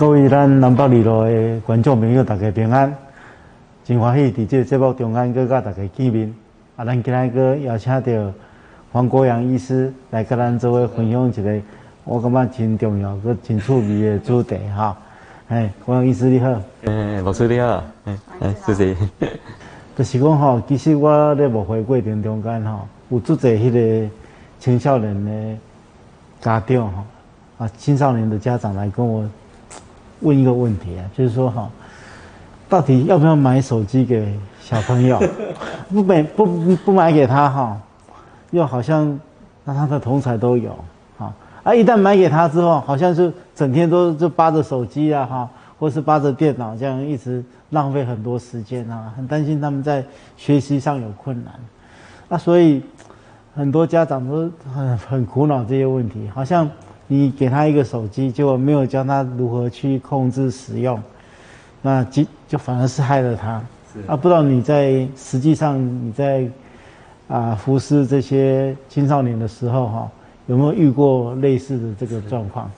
各位咱南北二路的观众朋友，大家平安，真欢喜伫这个节目中间搁甲大家见面。啊，咱今日搁邀请到黄国阳医师来甲咱做伙分享一个，我感觉真重要、搁真趣味的主题哈。哎，国阳医师你好。诶，老师你好。诶，诶，谢谢。就是讲吼，其实我咧无回过程中间吼，有做侪迄个青少年的家长吼，啊，青少年的家长来跟我。问一个问题啊，就是说哈，到底要不要买手机给小朋友？不买不不买给他哈，又好像那他的同才都有哈，啊一旦买给他之后，好像是整天都就扒着手机啊哈，或是扒着电脑这样一直浪费很多时间啊，很担心他们在学习上有困难，那所以很多家长都很很苦恼这些问题，好像。你给他一个手机，结果没有教他如何去控制使用，那就就反而是害了他。啊，不知道你在实际上你在啊服侍这些青少年的时候哈，有没有遇过类似的这个状况？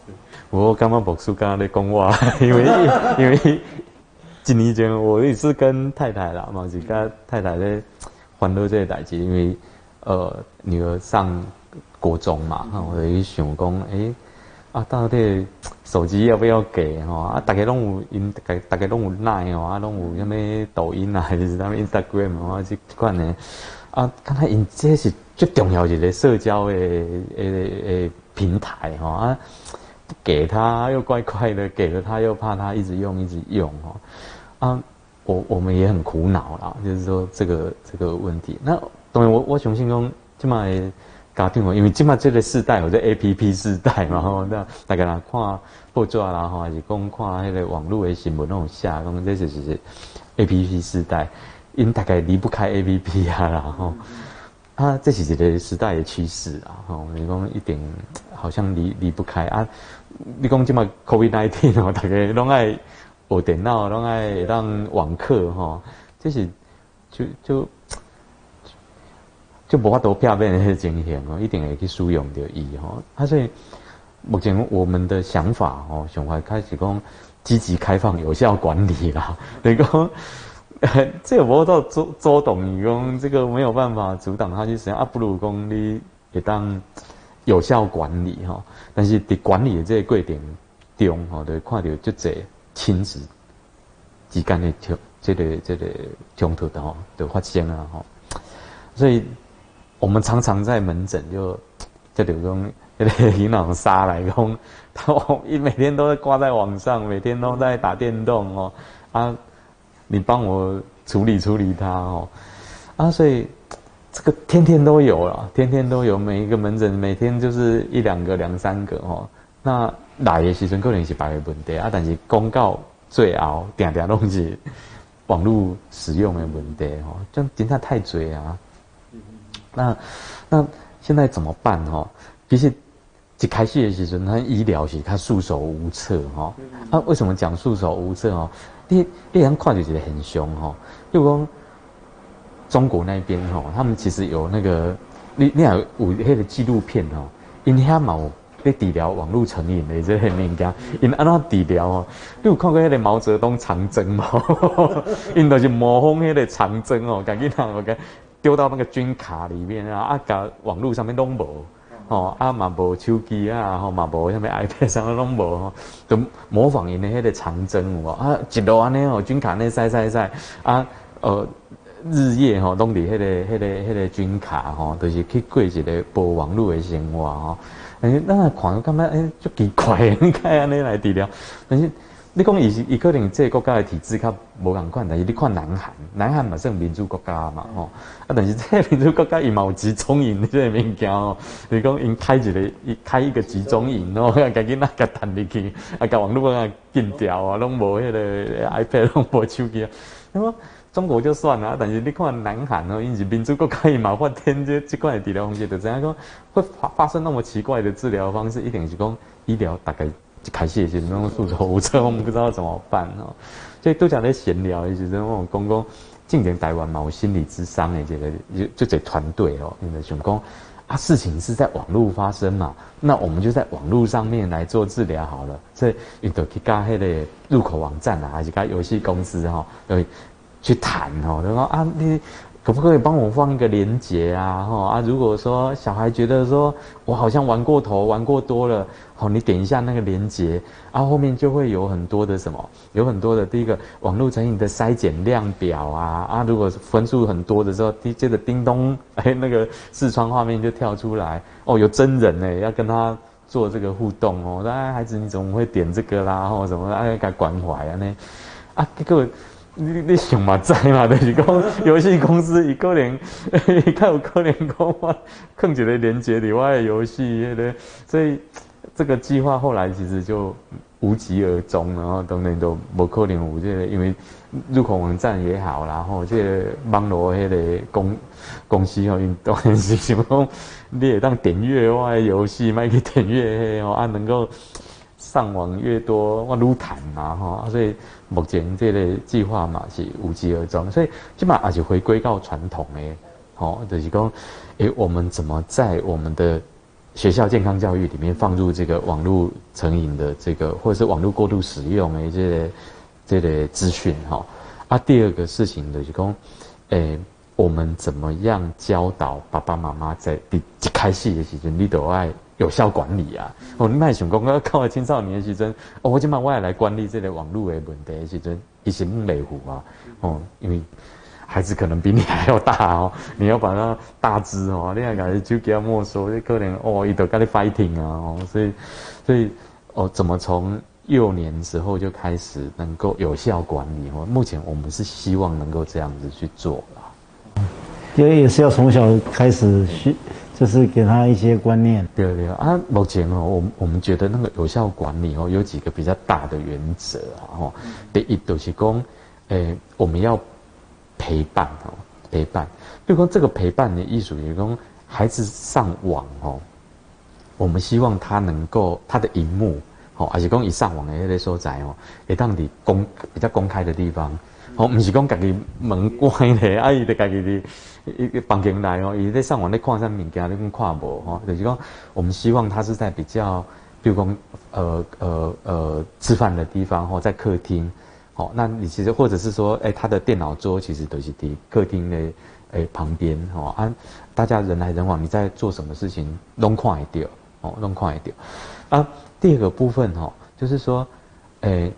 我刚刚博叔刚刚在讲话，因为 因为几年前我也是跟太太啦，嘛是跟太太在欢乐这个代志，因为呃女儿上。国中嘛，我就想讲，诶，啊，到底手机要不要给吼？啊，大家拢有因，大家大家拢有奈哦，啊，拢有什么抖音啊，还是啥物 Instagram 啊，这款呢？啊，看他因这是最重要一个社交的诶诶平台吼啊，给他又怪怪的，给了他又怕他一直用一直用哦，啊，我我们也很苦恼啦，就是说这个这个问题。那当然，我我相信讲，起码。家庭哦，因为今嘛这个时代，或者 A P P 时代嘛吼，那大家看报纸啦吼，还是讲看迄个网络的新闻那种下，讲这就是 A P P 时代，因大概离不开 A P P 啊然后，啊，这是一个时代的趋势啊吼，你讲一点好像离离不开。啊，你讲今嘛 COVID nineteen 哦，大家拢爱学电脑，拢爱让网课吼，这是就。就就无法度片面的情形哦，一定会去使用着伊吼。啊，所以目前我们的想法吼，想法开始讲积极开放、有效管理啦。你 讲 这个无到周周董，你讲这个没有办法阻挡他去使用啊，不如讲你也当有效管理哈。但是伫管理的这个过程中吼，就看到就这亲子之间的冲，这个这个冲突的吼，就发生啊吼。所以。我们常常在门诊就 就刘工那个营养杀来讲，他一每天都在挂在网上，每天都在打电动哦啊，你帮我处理处理他哦啊，所以这个天天都有了，天天都有，每一个门诊每天就是一两个、两三个哦。那来的时阵可能是别个问题啊，但是公告最后定定拢是网络使用的问题哦，这真的太嘴啊。那那现在怎么办哈？其实一开始的时候，他医疗是他束手无策哈。啊，为什么讲束手无策哦？你你人看就觉得很凶哈。就讲中国那边哈，他们其实有那个你你有有那个纪录片哦，因遐毛在治疗网络成瘾的这些物件，因安怎治疗哦？你有看过那个毛泽东长征吗？因就是模仿那个长征哦，赶紧让我讲。丢到那个军卡里面啊，啊，搞网络上面拢无，吼，啊嘛无手机啊，吼嘛无什么 iPad 上面拢无，吼，就模仿因的迄个长征，哦，啊，一路安尼哦，军卡那塞塞塞，啊，呃，日夜吼拢伫迄个、迄个、迄个军卡，吼，就是去过一个无网络的生活，吼，哎，那看感觉哎，就奇怪，你看安尼来治疗，但是。你讲伊伊可能即个国家的体制较无共款，但是你看南韩，南韩嘛算民主国家嘛吼，啊，但是即个民主国家伊嘛有集中营即个物件哦，你讲因开一个伊开一个集中营哦，赶紧那个弹入去，啊，甲网络啊禁掉啊，拢无迄个 iPad，拢无手机啊。那么中国就算了，但是你看南韩哦，因是民主国家伊嘛发天这这款的治疗方式，就怎样讲会发发生那么奇怪的治疗方式，一定是讲医疗大概。就开始也是那种束手无策，我们不知道怎么办哦。所以都讲在闲聊，也是那种公公近年台湾嘛，我心理智商的这个就就这团队哦，因为想讲啊，事情是在网络发生嘛，那我们就在网络上面来做治疗好了。所以你都去加迄个入口网站啊，还是加游戏公司哈，要去谈哦，就说啊你。可不可以帮我放一个连接啊？哈啊，如果说小孩觉得说我好像玩过头、玩过多了，好，你点一下那个连接，啊，后面就会有很多的什么，有很多的第一个网络成瘾的筛检量表啊啊，如果分数很多的时候，接着叮咚，哎，那个视窗画面就跳出来，哦，有真人呢，要跟他做这个互动哦，那孩子你怎么会点这个啦？或什么哎，该关怀啊呢？啊，这个。你你想嘛知嘛？就是讲游戏公司一个人，他有可能讲我控制的连接里外的游戏，迄个所以这个计划后来其实就无疾而终，然后等等都无可能有这个，因为入口网站也好，然后这个网络迄个公公司哦，当然是想讲你也当点阅外游戏，卖去点阅哦，啊能够。上网越多，我撸谈嘛哈，所以目前这类计划嘛是无疾而终，所以起码也是回归到传统诶，哦，就是讲，诶，我们怎么在我们的学校健康教育里面放入这个网络成瘾的这个，或者是网络过度使用诶，这个这类资讯哈？啊，第二个事情就是讲，诶，我们怎么样教导爸爸妈妈在一开始的时候，你都爱。有效管理啊！哦，你卖想讲，我靠青少年的时阵，哦，我今晚我也来管理这个网络的问题的时阵，一些不维护啊！哦，因为孩子可能比你还要大哦，你要把他大只哦，你还搞就给他没收，这可能哦，一头跟你 fighting 啊！哦，所以，所以哦，怎么从幼年时候就开始能够有效管理？哦，目前我们是希望能够这样子去做了。因为也是要从小开始去。就是给他一些观念，对对啊。目前哦，我我们觉得那个有效管理哦，有几个比较大的原则啊。哦，第一就是讲，诶，我们要陪伴哦，陪伴。比如说这个陪伴的艺术，就是讲孩子上网哦，我们希望他能够他的荧幕哦，而且讲一上网的那些所在哦，会当你公比较公开的地方。哦，不是讲家己门关咧，啊，伊得家己的一个房间内哦，伊在上网咧看啥物件，你讲看无吼，就是讲我们希望他是在比较，比如讲呃呃呃吃饭的地方吼，在客厅，好，那你其实或者是说，哎，他的电脑桌其实都是伫客厅的哎旁边吼，啊，大家人来人往，你在做什么事情，拢看会到，哦，拢看会到，啊，第二个部分吼，就是说，哎。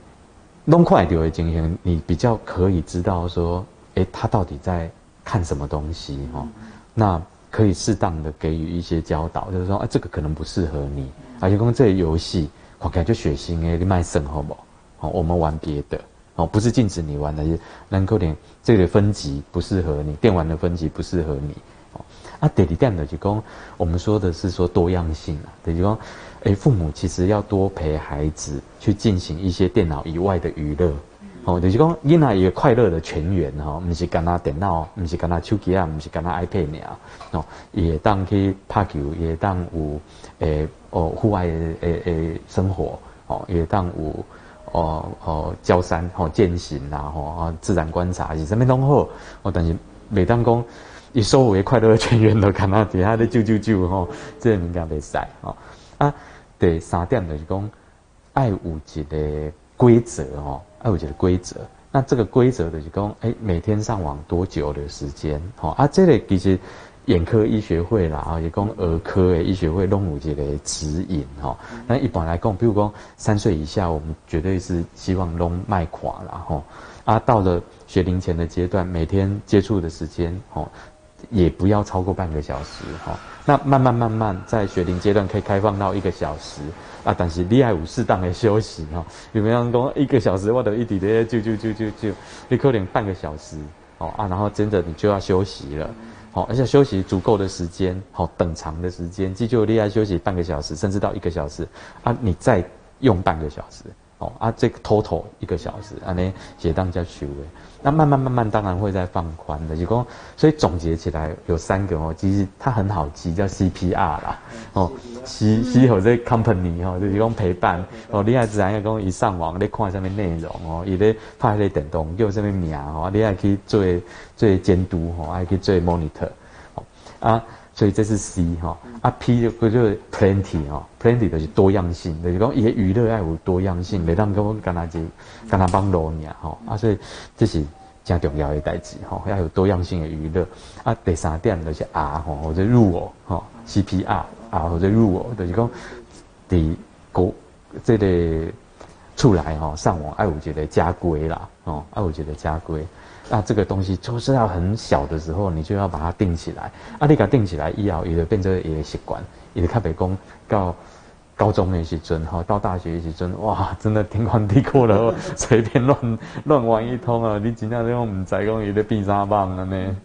弄快点的经验，你比较可以知道说，哎，他到底在看什么东西哈？那可以适当的给予一些教导，就是说，哎，这个可能不适合你，而且讲这游戏，我感觉血腥诶，你卖肾好不好？好，我们玩别的，哦，不是禁止你玩的，是能够点这个分级不适合你，电玩的分级不适合你，哦，啊，第二点的就讲，我们说的是说多样性啊，等于说。哎，父母其实要多陪孩子去进行一些电脑以外的娱乐，哦，就是讲囡仔一个快乐的全员哈，不是干那电脑，不是干那手机啊，不是干那 iPad 尔，哦，也当去拍球，也当有诶哦户外诶诶生活，哦，也当有哦哦交山哦践行啦，吼自然观察是什么拢好，哦，但是每当讲以收为快乐的泉源都干那底下的救救救吼，这个敏感被晒吼啊。第三点就是讲，爱有一个规则哦，爱有一个规则。那这个规则就是讲，哎，每天上网多久的时间？吼，啊，这个其实眼科医学会啦，啊，也讲儿科的医学会拢有一个指引哈。那一般来讲，比如讲三岁以下，我们绝对是希望拢卖垮了吼。啊，到了学龄前的阶段，每天接触的时间哦，也不要超过半个小时哈。那慢慢慢慢在学龄阶段可以开放到一个小时啊，但是你爱有适当的休息哈。有没有讲一个小时或者一点的就就就就就，你可能半个小时哦啊，然后真的你就要休息了，好，而且休息足够的时间，好等长的时间，既就厉害休息半个小时，甚至到一个小时啊，你再用半个小时。哦啊，这个 total 一个小时，安尼写当叫修诶。那慢慢慢慢，当然会再放宽的。就讲，所以总结起来有三个哦，其实它很好记，叫 CPR 啦。哦，C C 或者 company 哦，就是讲陪伴。哦，你还自然要讲一上网，你看上面内容哦，伊咧拍咧电动叫什么名哦，你还可以做做监督哦，还可以做 monitor。哦啊，所以这是 C 哈，啊 P 就就 plenty 哈，plenty 就是多样性，就是讲伊个娱乐爱有多样性，袂当跟我干那只干那帮罗尔哈，啊所以这是真重要的代志哈，要有多样性的娱乐。啊第三点就是 R 哈，或者入我哈，CPR 啊或者入我，就是讲伫国这个出来哈，上网爱有一个家规啦，哦爱有一个家规。那这个东西就是要很小的时候，你就要把它定起来。啊，你给它定起来，以后也就变成一个习惯。也就特别讲到高中那时阵，哈，到大学时阵，哇，真的天荒地阔了，随便乱乱玩一通啊！你真正用唔在讲，有在变啥棒了呢？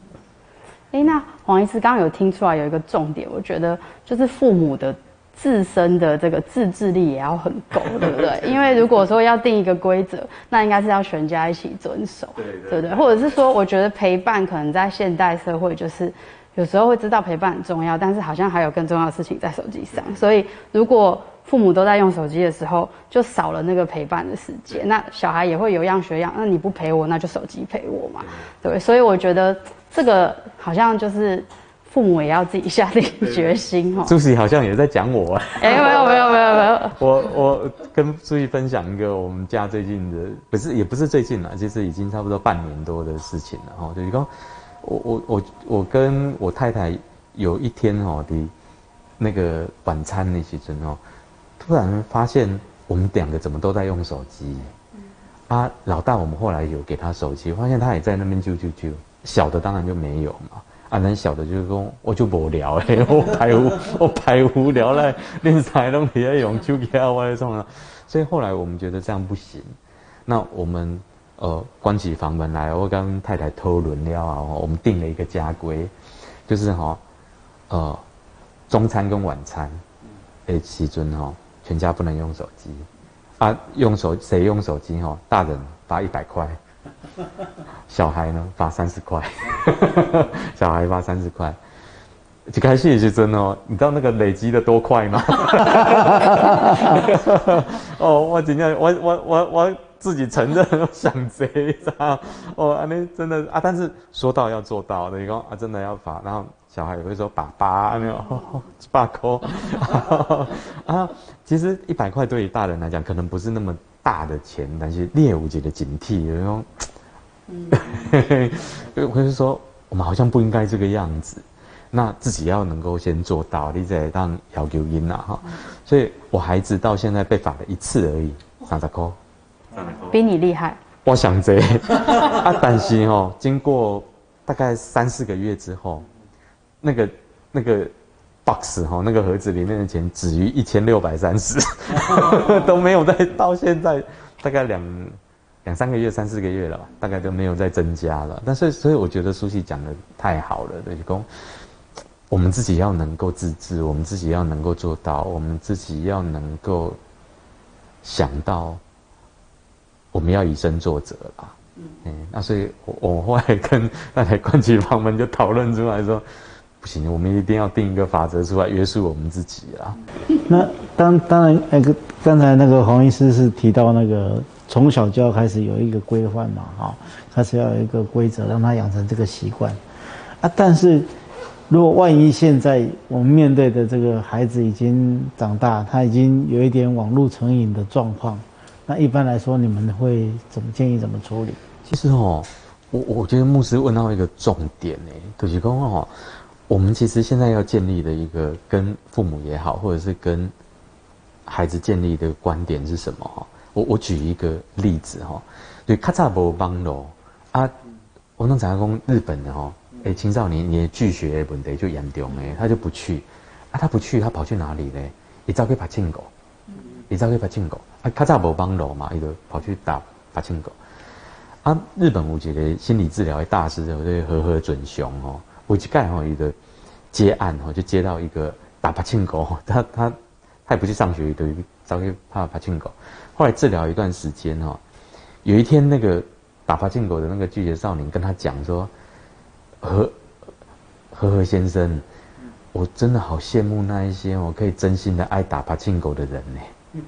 哎，那黄医师刚刚有听出来有一个重点，我觉得就是父母的。自身的这个自制力也要很够，对不对？因为如果说要定一个规则，那应该是要全家一起遵守，对不对？或者是说，我觉得陪伴可能在现代社会，就是有时候会知道陪伴很重要，但是好像还有更重要的事情在手机上。所以，如果父母都在用手机的时候，就少了那个陪伴的时间。那小孩也会有样学样，那你不陪我，那就手机陪我嘛，对。所以我觉得这个好像就是。父母也要自己下定决心哈。朱熹好像也在讲我啊。哎，没有没有没有没有。我我跟朱熹分享一个我们家最近的，不是也不是最近了，其实已经差不多半年多的事情了哈。就是说，我我我我跟我太太有一天哦的，那个晚餐那些阵哦，突然发现我们两个怎么都在用手机。啊，老大我们后来有给他手机，发现他也在那边啾啾啾，小的当然就没有嘛。啊，人小的就是讲，我就无聊诶，我排无我排无聊咧，连菜拢伫咧用手机啊，我咧创啊，所以后来我们觉得这样不行，那我们呃关起房门来，我跟太太偷轮了啊，我们定了一个家规，就是哈，呃，中餐跟晚餐，诶，时阵哈，全家不能用手机，啊，用手谁用手机哈，大人罚一百块。小孩呢发三十块，小孩发三十块，一开始也是真哦，你知道那个累积的多快吗？哦，我今天我我我我自己承认想贼样哦，那真的啊，但是说到要做到，的，你说啊真的要罚，然后小孩也会说爸爸没有？爸扣啊，其实一百块对于大人来讲可能不是那么大的钱，但是猎物级的警惕，有种。嗯，我就说，我们好像不应该这个样子，那自己要能够先做到，你再当要求音呐哈。所以我孩子到现在被罚了一次而已，三十块，比你厉害。我想这，啊，但是哦，经过大概三四个月之后，那个那个 box 哈，那个盒子里面的钱止于一千六百三十，都没有再到现在大概两。两三个月、三四个月了吧，大概都没有再增加了。但是，所以我觉得苏西讲的太好了，对公，我们自己要能够自制，我们自己要能够做到，我们自己要能够想到，我们要以身作则啦。嗯，那所以，我我后来跟 那台关起房门就讨论出来说，不行，我们一定要定一个法则出来约束我们自己啊。那当当然，那个刚才那个黄医师是提到那个。从小就要开始有一个规范嘛，哈，开始要有一个规则，让他养成这个习惯，啊，但是如果万一现在我们面对的这个孩子已经长大，他已经有一点网络成瘾的状况，那一般来说你们会怎么建议怎么处理？其实哦，我我觉得牧师问到一个重点呢，就是说哦，我们其实现在要建立的一个跟父母也好，或者是跟孩子建立的观点是什么哈？我我举一个例子哈，对，卡扎博邦罗啊，我能讲讲日本的哈，哎，青少年你拒学问题就严重哎，他就不去，啊，他不去，他跑去哪里呢？你早去爬青狗，你早去爬青狗，啊，卡扎博邦罗嘛，伊就跑去打爬青狗，啊，日本有一个心理治疗的大师，叫做和和准雄哦，我去盖哈一个接案哈，就接到一个打爬青狗，他他他也不去上学，就早去爬爬进狗。后来治疗一段时间哈，有一天那个打发进狗的那个拒绝少年跟他讲说：“何何何先生，我真的好羡慕那一些我可以真心的爱打发进狗的人呢。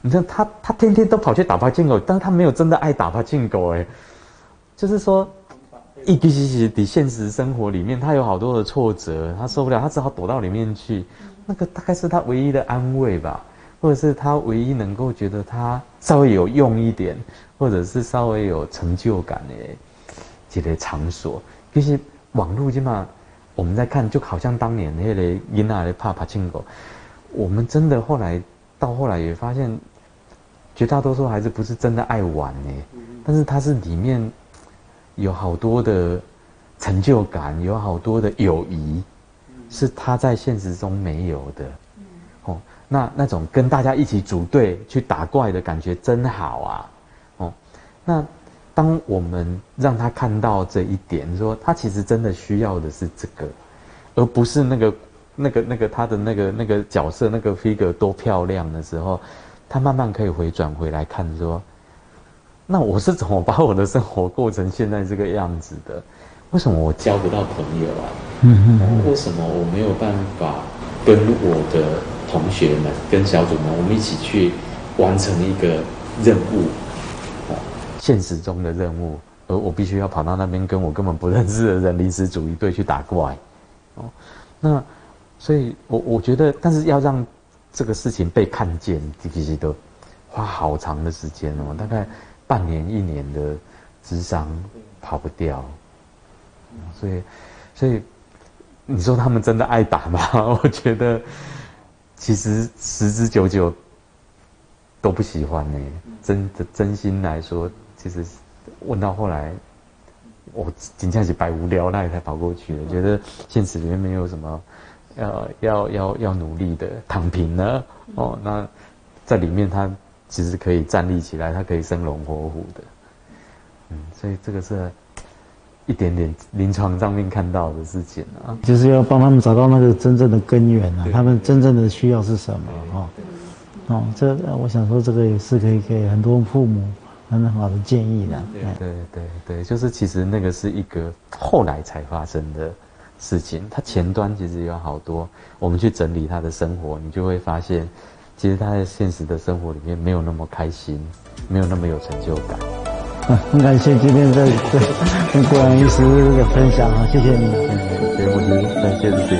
你知道他他天天都跑去打发进狗，但是他没有真的爱打发进狗哎，就是说一其实是的现实生活里面，他有好多的挫折，他受不了，他只好躲到里面去。那个大概是他唯一的安慰吧，或者是他唯一能够觉得他稍微有用一点，或者是稍微有成就感的这类场所。其实网络起码我们在看，就好像当年那个伊娜的帕帕庆狗，我们真的后来到后来也发现，绝大多数孩子不是真的爱玩呢，但是他是里面。有好多的成就感，有好多的友谊，是他在现实中没有的。哦，那那种跟大家一起组队去打怪的感觉真好啊！哦，那当我们让他看到这一点，说他其实真的需要的是这个，而不是那个、那个、那个他的那个那个角色那个 figure 多漂亮的时候，他慢慢可以回转回来看说。那我是怎么把我的生活过成现在这个样子的？为什么我交不到朋友啊？为什么我没有办法跟我的同学们、跟小组们，我们一起去完成一个任务？哦，现实中的任务，而我必须要跑到那边跟我根本不认识的人临时组一队去打怪。哦，那所以，我我觉得，但是要让这个事情被看见，其实都花好长的时间哦，大概。半年一年的智商跑不掉，所以，所以你说他们真的爱打吗？我觉得其实十之九九都不喜欢呢。真的真心来说，其实问到后来，我仅仅是百无聊赖才跑过去的，觉得现实里面没有什么要要要要努力的，躺平了哦。那在里面他。其实可以站立起来，他可以生龙活虎的，嗯，所以这个是一点点临床上面看到的事情啊，就是要帮他们找到那个真正的根源啊，他们真正的需要是什么哦，哦，这我想说这个也是可以给很多父母很好的建议的，对对对对，就是其实那个是一个后来才发生的事情，它前端其实有好多，我们去整理他的生活，你就会发现。其实他在现实的生活里面没有那么开心，没有那么有成就感。很 感谢今天的对跟郭阳医师的分享啊，谢谢你。嗯，对，我觉得感谢自己。